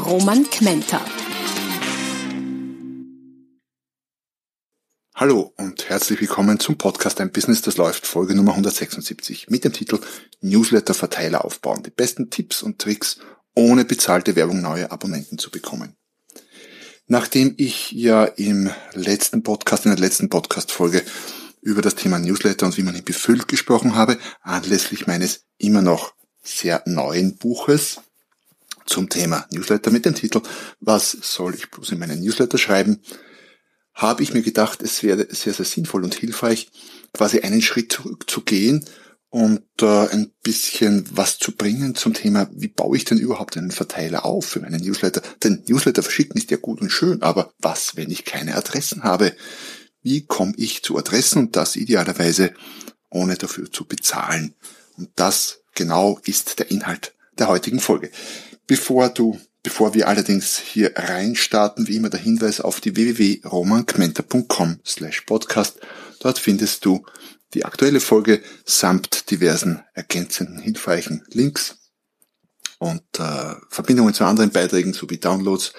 Roman Kmenter. Hallo und herzlich willkommen zum Podcast Ein Business, das läuft, Folge Nummer 176 mit dem Titel Newsletter-Verteiler aufbauen. Die besten Tipps und Tricks, ohne bezahlte Werbung neue Abonnenten zu bekommen. Nachdem ich ja im letzten Podcast, in der letzten Podcast-Folge über das Thema Newsletter und wie man ihn befüllt gesprochen habe, anlässlich meines immer noch sehr neuen Buches zum Thema Newsletter mit dem Titel Was soll ich bloß in meinen Newsletter schreiben? habe ich mir gedacht, es wäre sehr, sehr sinnvoll und hilfreich, quasi einen Schritt zurückzugehen und äh, ein bisschen was zu bringen zum Thema, wie baue ich denn überhaupt einen Verteiler auf für meinen Newsletter? Denn Newsletter verschicken ist ja gut und schön, aber was, wenn ich keine Adressen habe? Wie komme ich zu Adressen und das idealerweise ohne dafür zu bezahlen? Und das genau ist der Inhalt der heutigen Folge. Bevor du Bevor wir allerdings hier reinstarten, wie immer der Hinweis auf die www.romankmenter.com slash podcast. Dort findest du die aktuelle Folge samt diversen ergänzenden, hilfreichen Links und äh, Verbindungen zu anderen Beiträgen sowie Downloads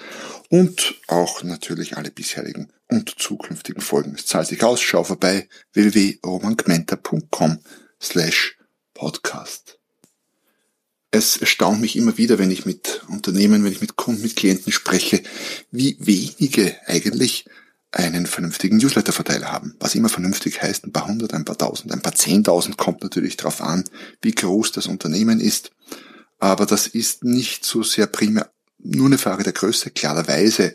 und auch natürlich alle bisherigen und zukünftigen Folgen. Es zahlt sich aus, schau vorbei www.romankmenter.com slash podcast. Es erstaunt mich immer wieder, wenn ich mit Unternehmen, wenn ich mit Kunden, mit Klienten spreche, wie wenige eigentlich einen vernünftigen Newsletter-Verteiler haben. Was immer vernünftig heißt, ein paar hundert, ein paar tausend, ein paar zehntausend kommt natürlich darauf an, wie groß das Unternehmen ist. Aber das ist nicht so sehr primär nur eine Frage der Größe. Klarerweise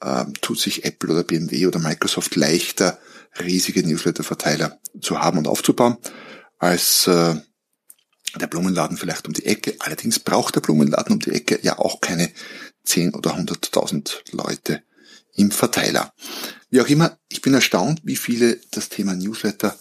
äh, tut sich Apple oder BMW oder Microsoft leichter, riesige Newsletter-Verteiler zu haben und aufzubauen, als äh, der Blumenladen vielleicht um die Ecke. Allerdings braucht der Blumenladen um die Ecke ja auch keine 10 oder 100.000 Leute im Verteiler. Wie auch immer, ich bin erstaunt, wie viele das Thema Newsletter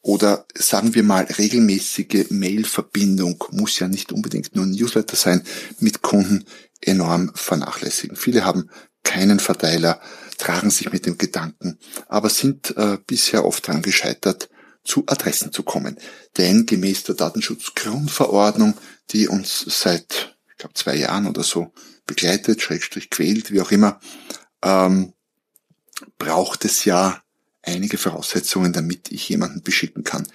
oder sagen wir mal regelmäßige Mailverbindung, muss ja nicht unbedingt nur ein Newsletter sein, mit Kunden enorm vernachlässigen. Viele haben keinen Verteiler, tragen sich mit dem Gedanken, aber sind äh, bisher oft daran gescheitert, zu Adressen zu kommen. Denn gemäß der Datenschutzgrundverordnung, die uns seit, ich glaube, zwei Jahren oder so begleitet, Schrägstrich quält, wie auch immer, ähm, braucht es ja einige Voraussetzungen, damit ich jemanden beschicken kann.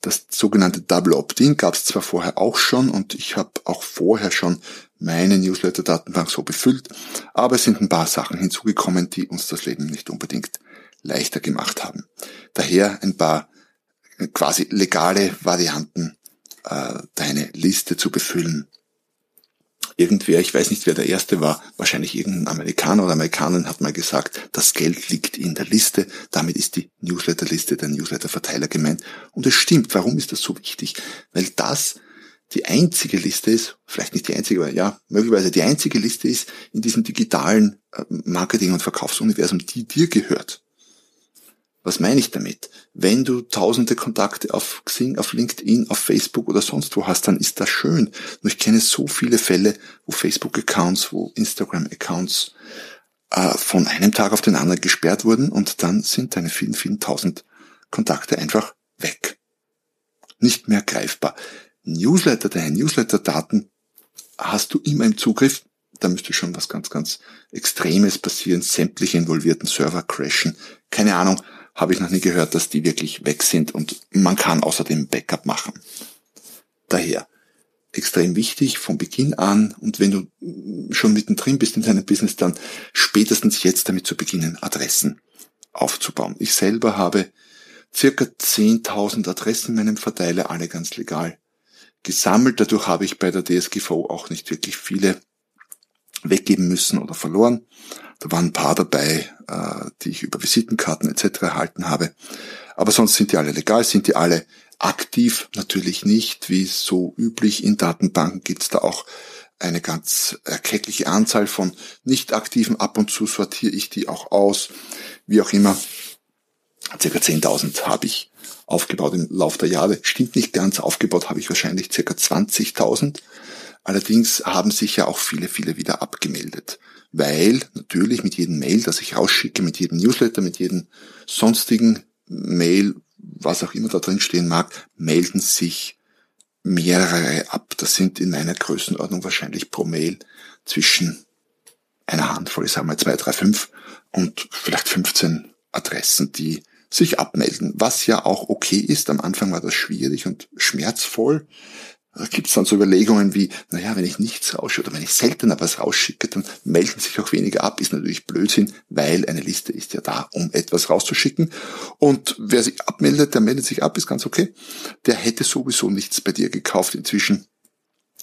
Das sogenannte Double Opt-in gab es zwar vorher auch schon und ich habe auch vorher schon meine Newsletter-Datenbank so befüllt, aber es sind ein paar Sachen hinzugekommen, die uns das Leben nicht unbedingt leichter gemacht haben. Daher ein paar quasi legale Varianten, äh, deine Liste zu befüllen. Irgendwer, ich weiß nicht, wer der Erste war, wahrscheinlich irgendein Amerikaner oder Amerikanerin hat mal gesagt, das Geld liegt in der Liste, damit ist die Newsletterliste der Newsletterverteiler gemeint. Und es stimmt, warum ist das so wichtig? Weil das die einzige Liste ist, vielleicht nicht die einzige, aber ja, möglicherweise die einzige Liste ist in diesem digitalen äh, Marketing- und Verkaufsuniversum, die dir gehört. Was meine ich damit? Wenn du tausende Kontakte auf Xing, auf LinkedIn, auf Facebook oder sonst wo hast, dann ist das schön. Nur ich kenne so viele Fälle, wo Facebook-Accounts, wo Instagram-Accounts äh, von einem Tag auf den anderen gesperrt wurden und dann sind deine vielen, vielen tausend Kontakte einfach weg. Nicht mehr greifbar. Newsletter, deine Newsletter-Daten hast du immer im Zugriff. Da müsste schon was ganz, ganz Extremes passieren. Sämtliche involvierten Server crashen. Keine Ahnung habe ich noch nie gehört, dass die wirklich weg sind und man kann außerdem Backup machen. Daher extrem wichtig von Beginn an und wenn du schon mittendrin bist in deinem Business, dann spätestens jetzt damit zu beginnen, Adressen aufzubauen. Ich selber habe circa 10.000 Adressen in meinem Verteiler, alle ganz legal gesammelt. Dadurch habe ich bei der DSGVO auch nicht wirklich viele weggeben müssen oder verloren. Da waren ein paar dabei, äh, die ich über Visitenkarten etc. erhalten habe. Aber sonst sind die alle legal, sind die alle aktiv, natürlich nicht. Wie so üblich in Datenbanken gibt es da auch eine ganz erkleckliche Anzahl von nicht aktiven. Ab und zu sortiere ich die auch aus. Wie auch immer, circa 10.000 habe ich aufgebaut im Laufe der Jahre. Stimmt nicht ganz, aufgebaut habe ich wahrscheinlich circa 20.000. Allerdings haben sich ja auch viele, viele wieder abgemeldet. Weil natürlich mit jedem Mail, das ich rausschicke, mit jedem Newsletter, mit jedem sonstigen Mail, was auch immer da drin stehen mag, melden sich mehrere ab. Das sind in meiner Größenordnung wahrscheinlich pro Mail zwischen einer Handvoll, ich sage mal zwei, drei, fünf und vielleicht 15 Adressen, die sich abmelden, was ja auch okay ist. Am Anfang war das schwierig und schmerzvoll. Da gibt es dann so Überlegungen wie, naja, wenn ich nichts rausschicke oder wenn ich seltener was rausschicke, dann melden sich auch weniger ab. Ist natürlich Blödsinn, weil eine Liste ist ja da, um etwas rauszuschicken. Und wer sich abmeldet, der meldet sich ab, ist ganz okay. Der hätte sowieso nichts bei dir gekauft. Inzwischen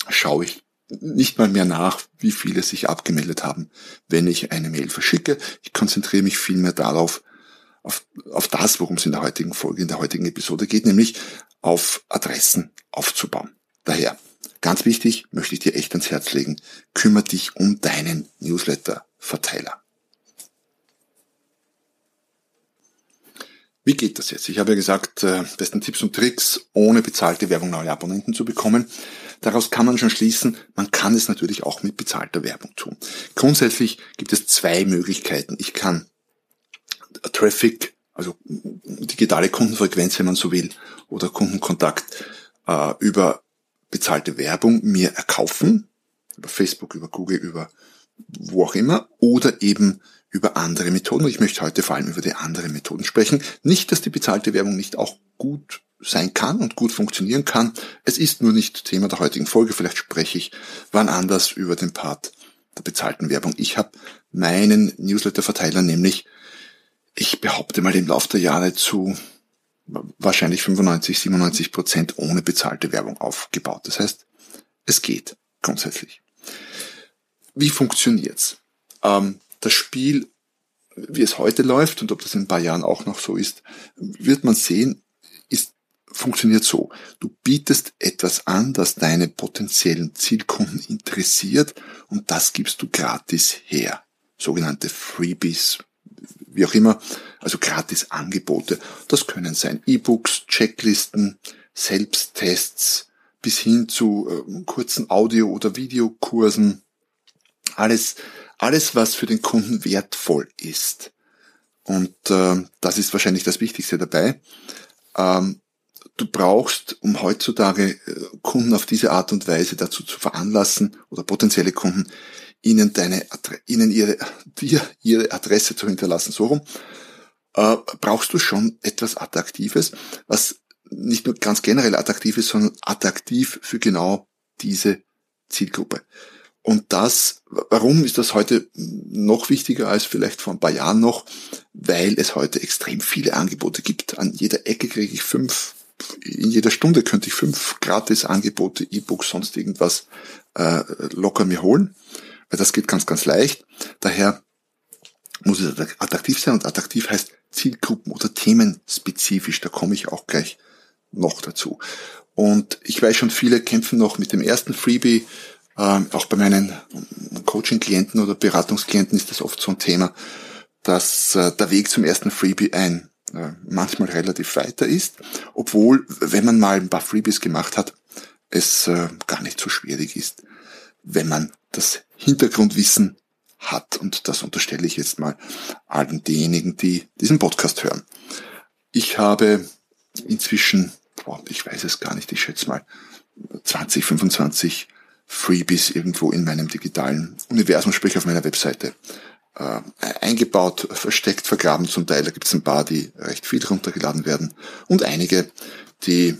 schaue ich nicht mal mehr nach, wie viele sich abgemeldet haben, wenn ich eine Mail verschicke. Ich konzentriere mich vielmehr darauf, auf, auf das, worum es in der heutigen Folge, in der heutigen Episode geht, nämlich auf Adressen aufzubauen. Daher, ganz wichtig, möchte ich dir echt ans Herz legen, kümmere dich um deinen Newsletter-Verteiler. Wie geht das jetzt? Ich habe ja gesagt, äh, besten Tipps und Tricks, ohne bezahlte Werbung neue Abonnenten zu bekommen. Daraus kann man schon schließen, man kann es natürlich auch mit bezahlter Werbung tun. Grundsätzlich gibt es zwei Möglichkeiten. Ich kann Traffic, also digitale Kundenfrequenz, wenn man so will, oder Kundenkontakt äh, über bezahlte Werbung mir erkaufen, über Facebook, über Google, über wo auch immer, oder eben über andere Methoden. Ich möchte heute vor allem über die anderen Methoden sprechen. Nicht, dass die bezahlte Werbung nicht auch gut sein kann und gut funktionieren kann. Es ist nur nicht Thema der heutigen Folge. Vielleicht spreche ich wann anders über den Part der bezahlten Werbung. Ich habe meinen Newsletter-Verteiler nämlich, ich behaupte mal im Laufe der Jahre zu wahrscheinlich 95, 97 Prozent ohne bezahlte Werbung aufgebaut. Das heißt, es geht grundsätzlich. Wie funktioniert's? Ähm, das Spiel, wie es heute läuft und ob das in ein paar Jahren auch noch so ist, wird man sehen, ist, funktioniert so. Du bietest etwas an, das deine potenziellen Zielkunden interessiert und das gibst du gratis her. Sogenannte Freebies, wie auch immer, also gratis Angebote. Das können sein E-Books, Checklisten, Selbsttests bis hin zu äh, kurzen Audio- oder Videokursen. Alles, alles, was für den Kunden wertvoll ist. Und äh, das ist wahrscheinlich das Wichtigste dabei. Ähm, du brauchst, um heutzutage äh, Kunden auf diese Art und Weise dazu zu veranlassen oder potenzielle Kunden, ihnen deine, ihnen ihre, dir ihre Adresse zu hinterlassen, so rum, äh, brauchst du schon etwas Attraktives, was nicht nur ganz generell attraktiv ist, sondern attraktiv für genau diese Zielgruppe. Und das, warum ist das heute noch wichtiger als vielleicht vor ein paar Jahren noch? Weil es heute extrem viele Angebote gibt. An jeder Ecke kriege ich fünf, in jeder Stunde könnte ich fünf Gratis-Angebote, E-Books, sonst irgendwas äh, locker mir holen. Das geht ganz, ganz leicht. Daher muss es attraktiv sein und attraktiv heißt Zielgruppen oder themenspezifisch. Da komme ich auch gleich noch dazu. Und ich weiß schon, viele kämpfen noch mit dem ersten Freebie. Ähm, auch bei meinen Coaching-Klienten oder Beratungsklienten ist das oft so ein Thema, dass äh, der Weg zum ersten Freebie ein äh, manchmal relativ weiter ist, obwohl, wenn man mal ein paar Freebies gemacht hat, es äh, gar nicht so schwierig ist, wenn man das Hintergrundwissen hat. Und das unterstelle ich jetzt mal allen denjenigen, die diesen Podcast hören. Ich habe inzwischen, boah, ich weiß es gar nicht, ich schätze mal 20, 25 Freebies irgendwo in meinem digitalen Universum, sprich auf meiner Webseite, äh, eingebaut, versteckt, vergraben zum Teil. Da gibt es ein paar, die recht viel runtergeladen werden und einige, die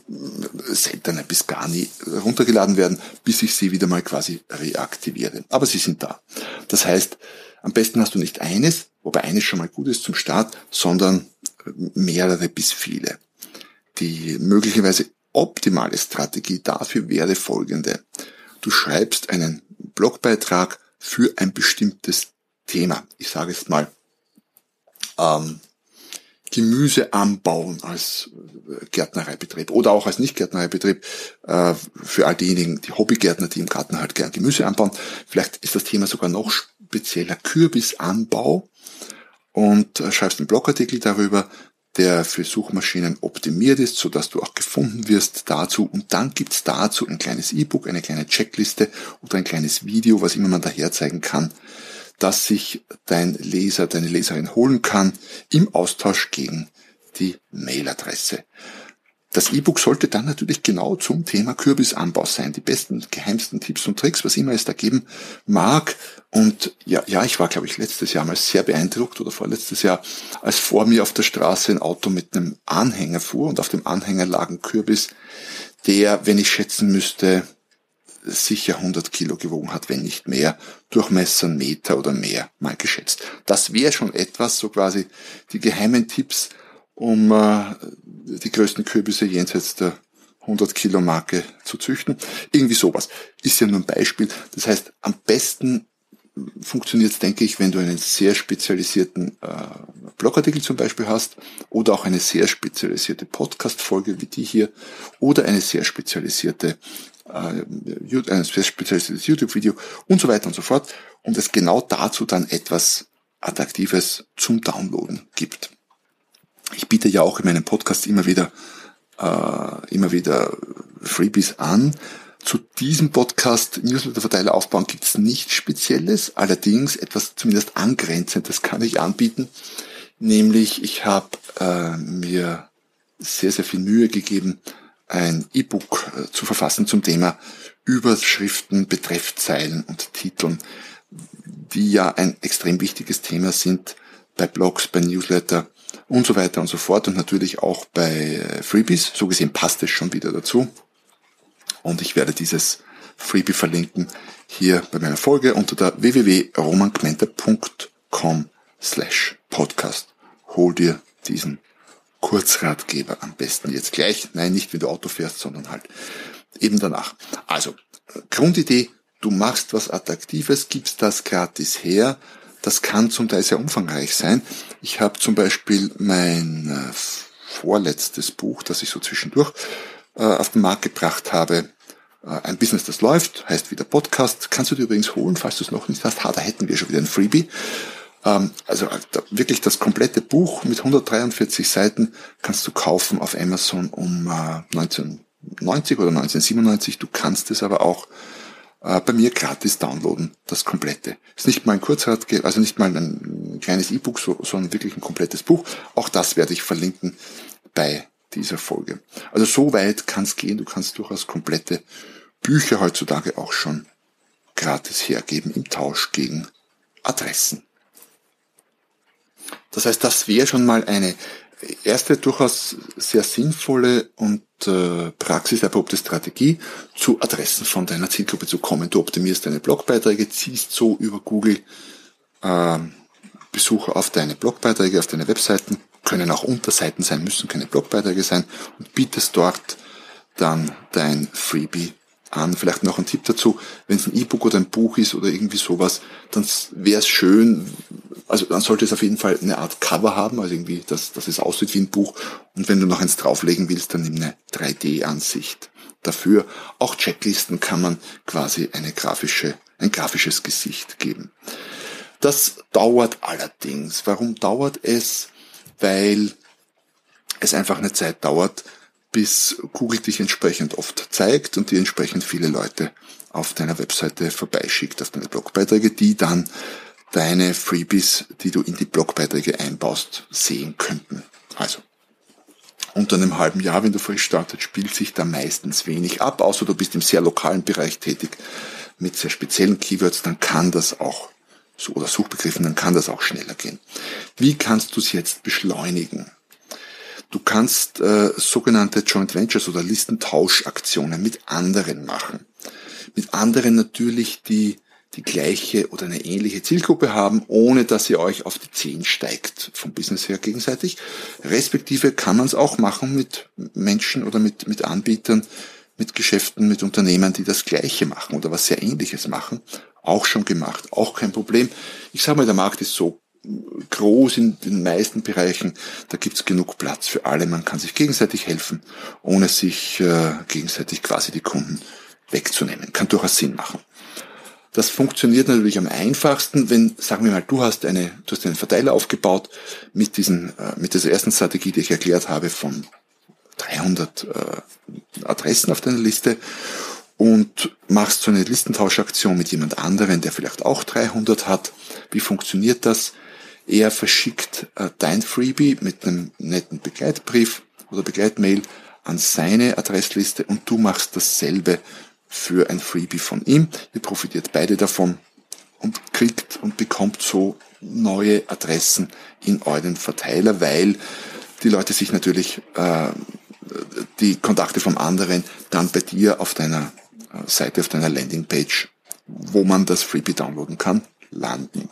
seltener bis gar nie runtergeladen werden, bis ich sie wieder mal quasi reaktiviere. Aber sie sind da. Das heißt, am besten hast du nicht eines, wobei eines schon mal gut ist zum Start, sondern mehrere bis viele. Die möglicherweise optimale Strategie dafür wäre folgende. Du schreibst einen Blogbeitrag für ein bestimmtes Thema. Ich sage jetzt mal, ähm, Gemüse anbauen als äh, Gärtnereibetrieb oder auch als Nicht-Gärtnereibetrieb äh, für all diejenigen, die Hobbygärtner, die im Garten halt gern Gemüse anbauen. Vielleicht ist das Thema sogar noch spezieller Kürbisanbau und äh, schreibst einen Blogartikel darüber, der für Suchmaschinen optimiert ist, so dass du auch gefunden wirst dazu. Und dann gibt's dazu ein kleines E-Book, eine kleine Checkliste oder ein kleines Video, was immer man daher zeigen kann, dass sich dein Leser, deine Leserin holen kann im Austausch gegen die Mailadresse. Das E-Book sollte dann natürlich genau zum Thema Kürbisanbau sein. Die besten, geheimsten Tipps und Tricks, was immer es da geben mag. Und ja, ja, ich war, glaube ich, letztes Jahr mal sehr beeindruckt oder vorletztes Jahr, als vor mir auf der Straße ein Auto mit einem Anhänger fuhr und auf dem Anhänger lag ein Kürbis, der, wenn ich schätzen müsste, sicher 100 Kilo gewogen hat, wenn nicht mehr, Durchmesser Meter oder mehr mal geschätzt. Das wäre schon etwas, so quasi die geheimen Tipps, um äh, die größten Kürbisse jenseits der 100 Kilo Marke zu züchten. Irgendwie sowas. Ist ja nur ein Beispiel. Das heißt, am besten funktioniert es, denke ich, wenn du einen sehr spezialisierten äh, Blogartikel zum Beispiel hast oder auch eine sehr spezialisierte Podcast-Folge wie die hier oder eine sehr spezialisierte ein sehr spezialisiertes YouTube-Video und so weiter und so fort und es genau dazu dann etwas Attraktives zum Downloaden gibt. Ich biete ja auch in meinem Podcast immer wieder äh, immer wieder Freebies an. Zu diesem Podcast Newsletter-Verteiler aufbauen gibt es nichts Spezielles, allerdings etwas zumindest angrenzendes kann ich anbieten. Nämlich ich habe äh, mir sehr, sehr viel Mühe gegeben, ein E-Book äh, zu verfassen zum Thema Überschriften, Betreffzeilen und Titeln, die ja ein extrem wichtiges Thema sind bei Blogs, bei Newsletter und so weiter und so fort und natürlich auch bei äh, Freebies. So gesehen passt es schon wieder dazu. Und ich werde dieses Freebie verlinken hier bei meiner Folge unter der www.romangmenta.com slash podcast. Hol dir diesen Kurzratgeber am besten jetzt gleich. Nein, nicht wenn du Auto fährst, sondern halt eben danach. Also, Grundidee, du machst was Attraktives, gibst das gratis her. Das kann zum Teil sehr umfangreich sein. Ich habe zum Beispiel mein äh, vorletztes Buch, das ich so zwischendurch äh, auf den Markt gebracht habe, äh, ein Business, das läuft, heißt wieder Podcast. Kannst du dir übrigens holen, falls du es noch nicht hast. Ha, da hätten wir schon wieder ein Freebie. Ähm, also wirklich das komplette Buch mit 143 Seiten kannst du kaufen auf Amazon um 1990 oder 1997. Du kannst es aber auch äh, bei mir gratis downloaden, das komplette. Ist nicht mal ein Kurzratgeber, also nicht mal ein kleines E-Book, sondern wirklich ein komplettes Buch. Auch das werde ich verlinken bei dieser Folge. Also so weit kann es gehen. Du kannst durchaus komplette Bücher heutzutage auch schon gratis hergeben im Tausch gegen Adressen. Das heißt, das wäre schon mal eine erste durchaus sehr sinnvolle und äh, praxiserprobte Strategie, zu Adressen von deiner Zielgruppe zu kommen. Du optimierst deine Blogbeiträge, ziehst so über Google äh, Besucher auf deine Blogbeiträge, auf deine Webseiten, können auch Unterseiten sein, müssen keine Blogbeiträge sein und bietest dort dann dein Freebie an. Vielleicht noch ein Tipp dazu, wenn es ein E-Book oder ein Buch ist oder irgendwie sowas, dann wäre es schön, also dann sollte es auf jeden Fall eine Art Cover haben, also irgendwie, dass, dass es aussieht wie ein Buch. Und wenn du noch eins drauflegen willst, dann nimm eine 3D-Ansicht dafür. Auch Checklisten kann man quasi eine grafische, ein grafisches Gesicht geben. Das dauert allerdings. Warum dauert es? Weil es einfach eine Zeit dauert, bis Google dich entsprechend oft zeigt und dir entsprechend viele Leute auf deiner Webseite vorbeischickt auf deine Blogbeiträge, die dann deine Freebies, die du in die Blogbeiträge einbaust, sehen könnten. Also, unter einem halben Jahr, wenn du frisch startet, spielt sich da meistens wenig ab, außer du bist im sehr lokalen Bereich tätig mit sehr speziellen Keywords, dann kann das auch oder Suchbegriffen, dann kann das auch schneller gehen. Wie kannst du es jetzt beschleunigen? Du kannst äh, sogenannte Joint Ventures oder Listentauschaktionen mit anderen machen. Mit anderen natürlich, die die gleiche oder eine ähnliche Zielgruppe haben, ohne dass ihr euch auf die Zehen steigt vom Business her gegenseitig. Respektive kann man es auch machen mit Menschen oder mit, mit Anbietern, mit Geschäften, mit Unternehmen, die das Gleiche machen oder was sehr Ähnliches machen. Auch schon gemacht, auch kein Problem. Ich sage mal, der Markt ist so groß in den meisten Bereichen. Da gibt's genug Platz für alle. Man kann sich gegenseitig helfen, ohne sich äh, gegenseitig quasi die Kunden wegzunehmen. Kann durchaus Sinn machen. Das funktioniert natürlich am einfachsten, wenn, sagen wir mal, du hast eine, du hast einen Verteiler aufgebaut mit diesen, äh, mit dieser ersten Strategie, die ich erklärt habe, von 300 äh, Adressen auf deiner Liste und machst so eine Listentauschaktion mit jemand anderen, der vielleicht auch 300 hat. Wie funktioniert das? Er verschickt äh, dein Freebie mit einem netten Begleitbrief oder Begleitmail an seine Adressliste und du machst dasselbe für ein Freebie von ihm. Ihr profitiert beide davon und kriegt und bekommt so neue Adressen in euren Verteiler, weil die Leute sich natürlich äh, die Kontakte vom anderen dann bei dir auf deiner äh, Seite, auf deiner Landingpage, wo man das Freebie downloaden kann, landen.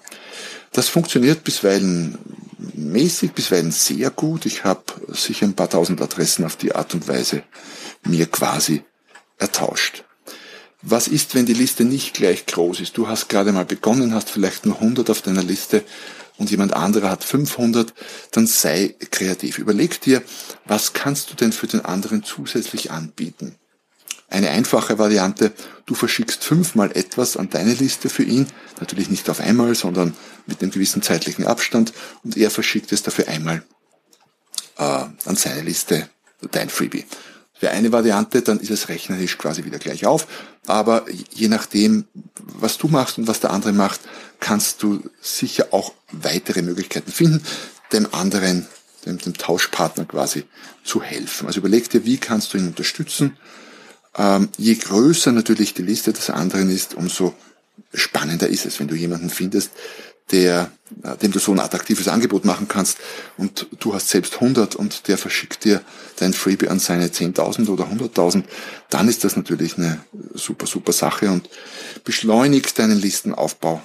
Das funktioniert bisweilen mäßig, bisweilen sehr gut. Ich habe sicher ein paar tausend Adressen auf die Art und Weise mir quasi ertauscht. Was ist, wenn die Liste nicht gleich groß ist? Du hast gerade mal begonnen, hast vielleicht nur 100 auf deiner Liste und jemand anderer hat 500, dann sei kreativ. Überleg dir, was kannst du denn für den anderen zusätzlich anbieten? Eine einfache Variante, du verschickst fünfmal etwas an deine Liste für ihn, natürlich nicht auf einmal, sondern mit einem gewissen zeitlichen Abstand und er verschickt es dafür einmal äh, an seine Liste, dein Freebie. Wäre eine Variante, dann ist es rechnerisch quasi wieder gleich auf. Aber je nachdem, was du machst und was der andere macht, kannst du sicher auch weitere Möglichkeiten finden, dem anderen, dem, dem Tauschpartner quasi zu helfen. Also überleg dir, wie kannst du ihn unterstützen. Ähm, je größer natürlich die Liste des anderen ist, umso spannender ist es, wenn du jemanden findest, der, äh, dem du so ein attraktives Angebot machen kannst und du hast selbst 100 und der verschickt dir dein Freebie an seine 10.000 oder 100.000, dann ist das natürlich eine super, super Sache und beschleunigt deinen Listenaufbau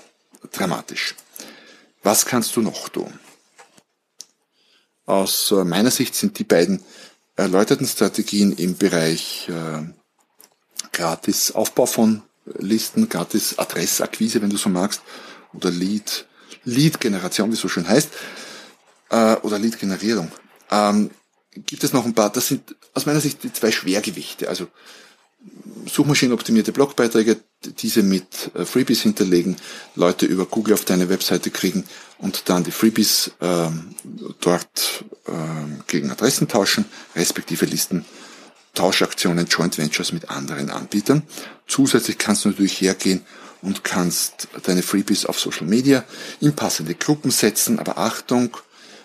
dramatisch. Was kannst du noch tun? Aus äh, meiner Sicht sind die beiden erläuterten Strategien im Bereich äh, gratis Aufbau von Listen, gratis Adressakquise, wenn du so magst, oder Lead Lead-Generation, wie es so schön heißt, äh, oder Lead-Generierung, ähm, gibt es noch ein paar, das sind aus meiner Sicht die zwei Schwergewichte. Also suchmaschinenoptimierte Blogbeiträge, diese mit äh, Freebies hinterlegen, Leute über Google auf deine Webseite kriegen und dann die Freebies ähm, dort ähm, gegen Adressen tauschen, respektive Listen. Tauschaktionen, Joint Ventures mit anderen Anbietern. Zusätzlich kannst du natürlich hergehen und kannst deine Freebies auf Social Media in passende Gruppen setzen. Aber Achtung,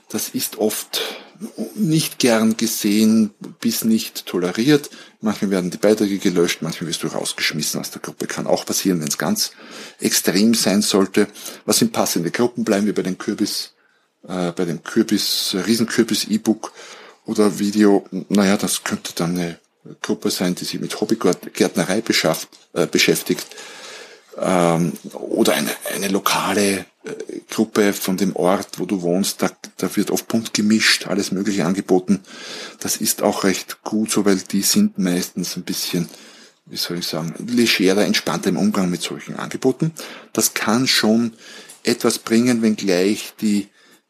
das ist oft nicht gern gesehen, bis nicht toleriert. Manchmal werden die Beiträge gelöscht, manchmal wirst du rausgeschmissen aus der Gruppe. Kann auch passieren, wenn es ganz extrem sein sollte. Was sind passende Gruppen? Bleiben wir bei den Kürbis, äh, bei dem Kürbis, Riesenkürbis E-Book oder Video. Naja, das könnte dann eine Gruppe sein, die sich mit Hobbygärtnerei äh, beschäftigt ähm, oder eine, eine lokale äh, Gruppe von dem Ort, wo du wohnst, da, da wird oft bunt gemischt, alles Mögliche angeboten. Das ist auch recht gut so, weil die sind meistens ein bisschen, wie soll ich sagen, legerer, entspannter im Umgang mit solchen Angeboten. Das kann schon etwas bringen, wenngleich die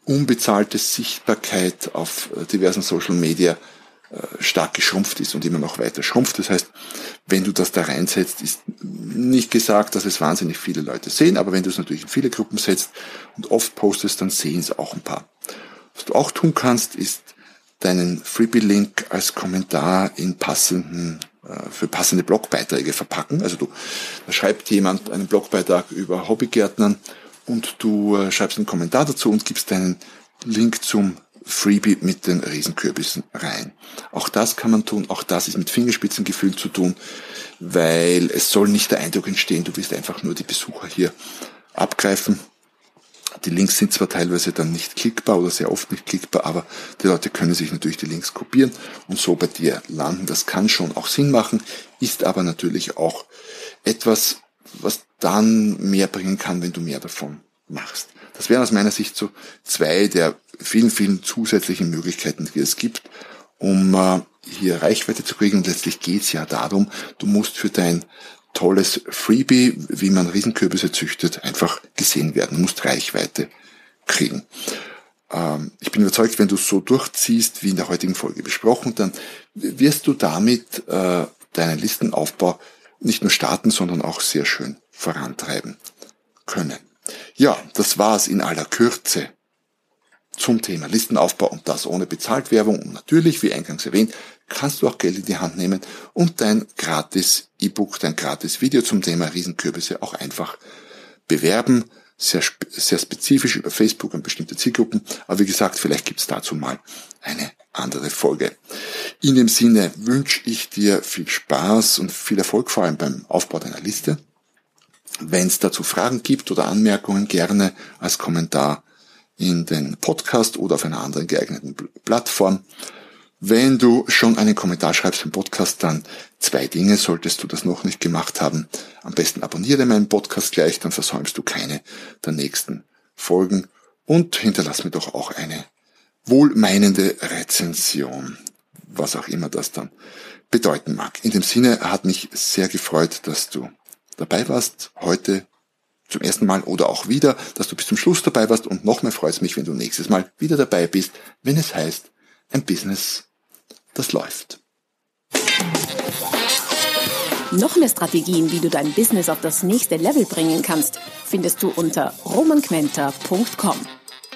unbezahlte Sichtbarkeit auf äh, diversen Social Media äh, stark geschrumpft ist und immer noch weiter schrumpft. Das heißt, wenn du das da reinsetzt, ist nicht gesagt, dass es wahnsinnig viele Leute sehen, aber wenn du es natürlich in viele Gruppen setzt und oft postest, dann sehen es auch ein paar. Was du auch tun kannst, ist deinen Freebie-Link als Kommentar in passenden äh, für passende Blogbeiträge verpacken. Also du, da schreibt jemand einen Blogbeitrag über Hobbygärtnern und du äh, schreibst einen Kommentar dazu und gibst deinen Link zum Freebie mit den Riesenkürbissen rein. Auch das kann man tun, auch das ist mit Fingerspitzengefühl zu tun, weil es soll nicht der Eindruck entstehen, du willst einfach nur die Besucher hier abgreifen. Die Links sind zwar teilweise dann nicht klickbar oder sehr oft nicht klickbar, aber die Leute können sich natürlich die Links kopieren und so bei dir landen. Das kann schon auch Sinn machen, ist aber natürlich auch etwas, was dann mehr bringen kann, wenn du mehr davon machst. Das wären aus meiner Sicht so zwei der vielen, vielen zusätzlichen Möglichkeiten, die es gibt, um äh, hier Reichweite zu kriegen. Und letztlich geht es ja darum, du musst für dein tolles Freebie, wie man Riesenkürbisse züchtet, einfach gesehen werden. Du musst Reichweite kriegen. Ähm, ich bin überzeugt, wenn du es so durchziehst, wie in der heutigen Folge besprochen, dann wirst du damit äh, deinen Listenaufbau nicht nur starten, sondern auch sehr schön vorantreiben können. Ja, das war's in aller Kürze zum Thema Listenaufbau und das ohne Bezahltwerbung. Und natürlich, wie eingangs erwähnt, kannst du auch Geld in die Hand nehmen und dein gratis E-Book, dein gratis Video zum Thema Riesenkürbisse auch einfach bewerben. Sehr, sehr spezifisch über Facebook und bestimmte Zielgruppen. Aber wie gesagt, vielleicht gibt's dazu mal eine andere Folge. In dem Sinne wünsche ich dir viel Spaß und viel Erfolg, vor allem beim Aufbau deiner Liste. Wenn es dazu Fragen gibt oder Anmerkungen, gerne als Kommentar in den Podcast oder auf einer anderen geeigneten Plattform. Wenn du schon einen Kommentar schreibst im Podcast, dann zwei Dinge solltest du das noch nicht gemacht haben. Am besten abonniere meinen Podcast gleich, dann versäumst du keine der nächsten Folgen und hinterlass mir doch auch eine wohlmeinende Rezension, was auch immer das dann bedeuten mag. In dem Sinne hat mich sehr gefreut, dass du dabei warst heute zum ersten Mal oder auch wieder, dass du bis zum Schluss dabei warst und noch mehr freut es mich, wenn du nächstes Mal wieder dabei bist, wenn es heißt, ein Business, das läuft. Noch mehr Strategien, wie du dein Business auf das nächste Level bringen kannst, findest du unter romanquenter.com.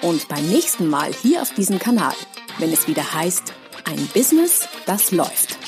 Und beim nächsten Mal hier auf diesem Kanal, wenn es wieder heißt, ein Business, das läuft.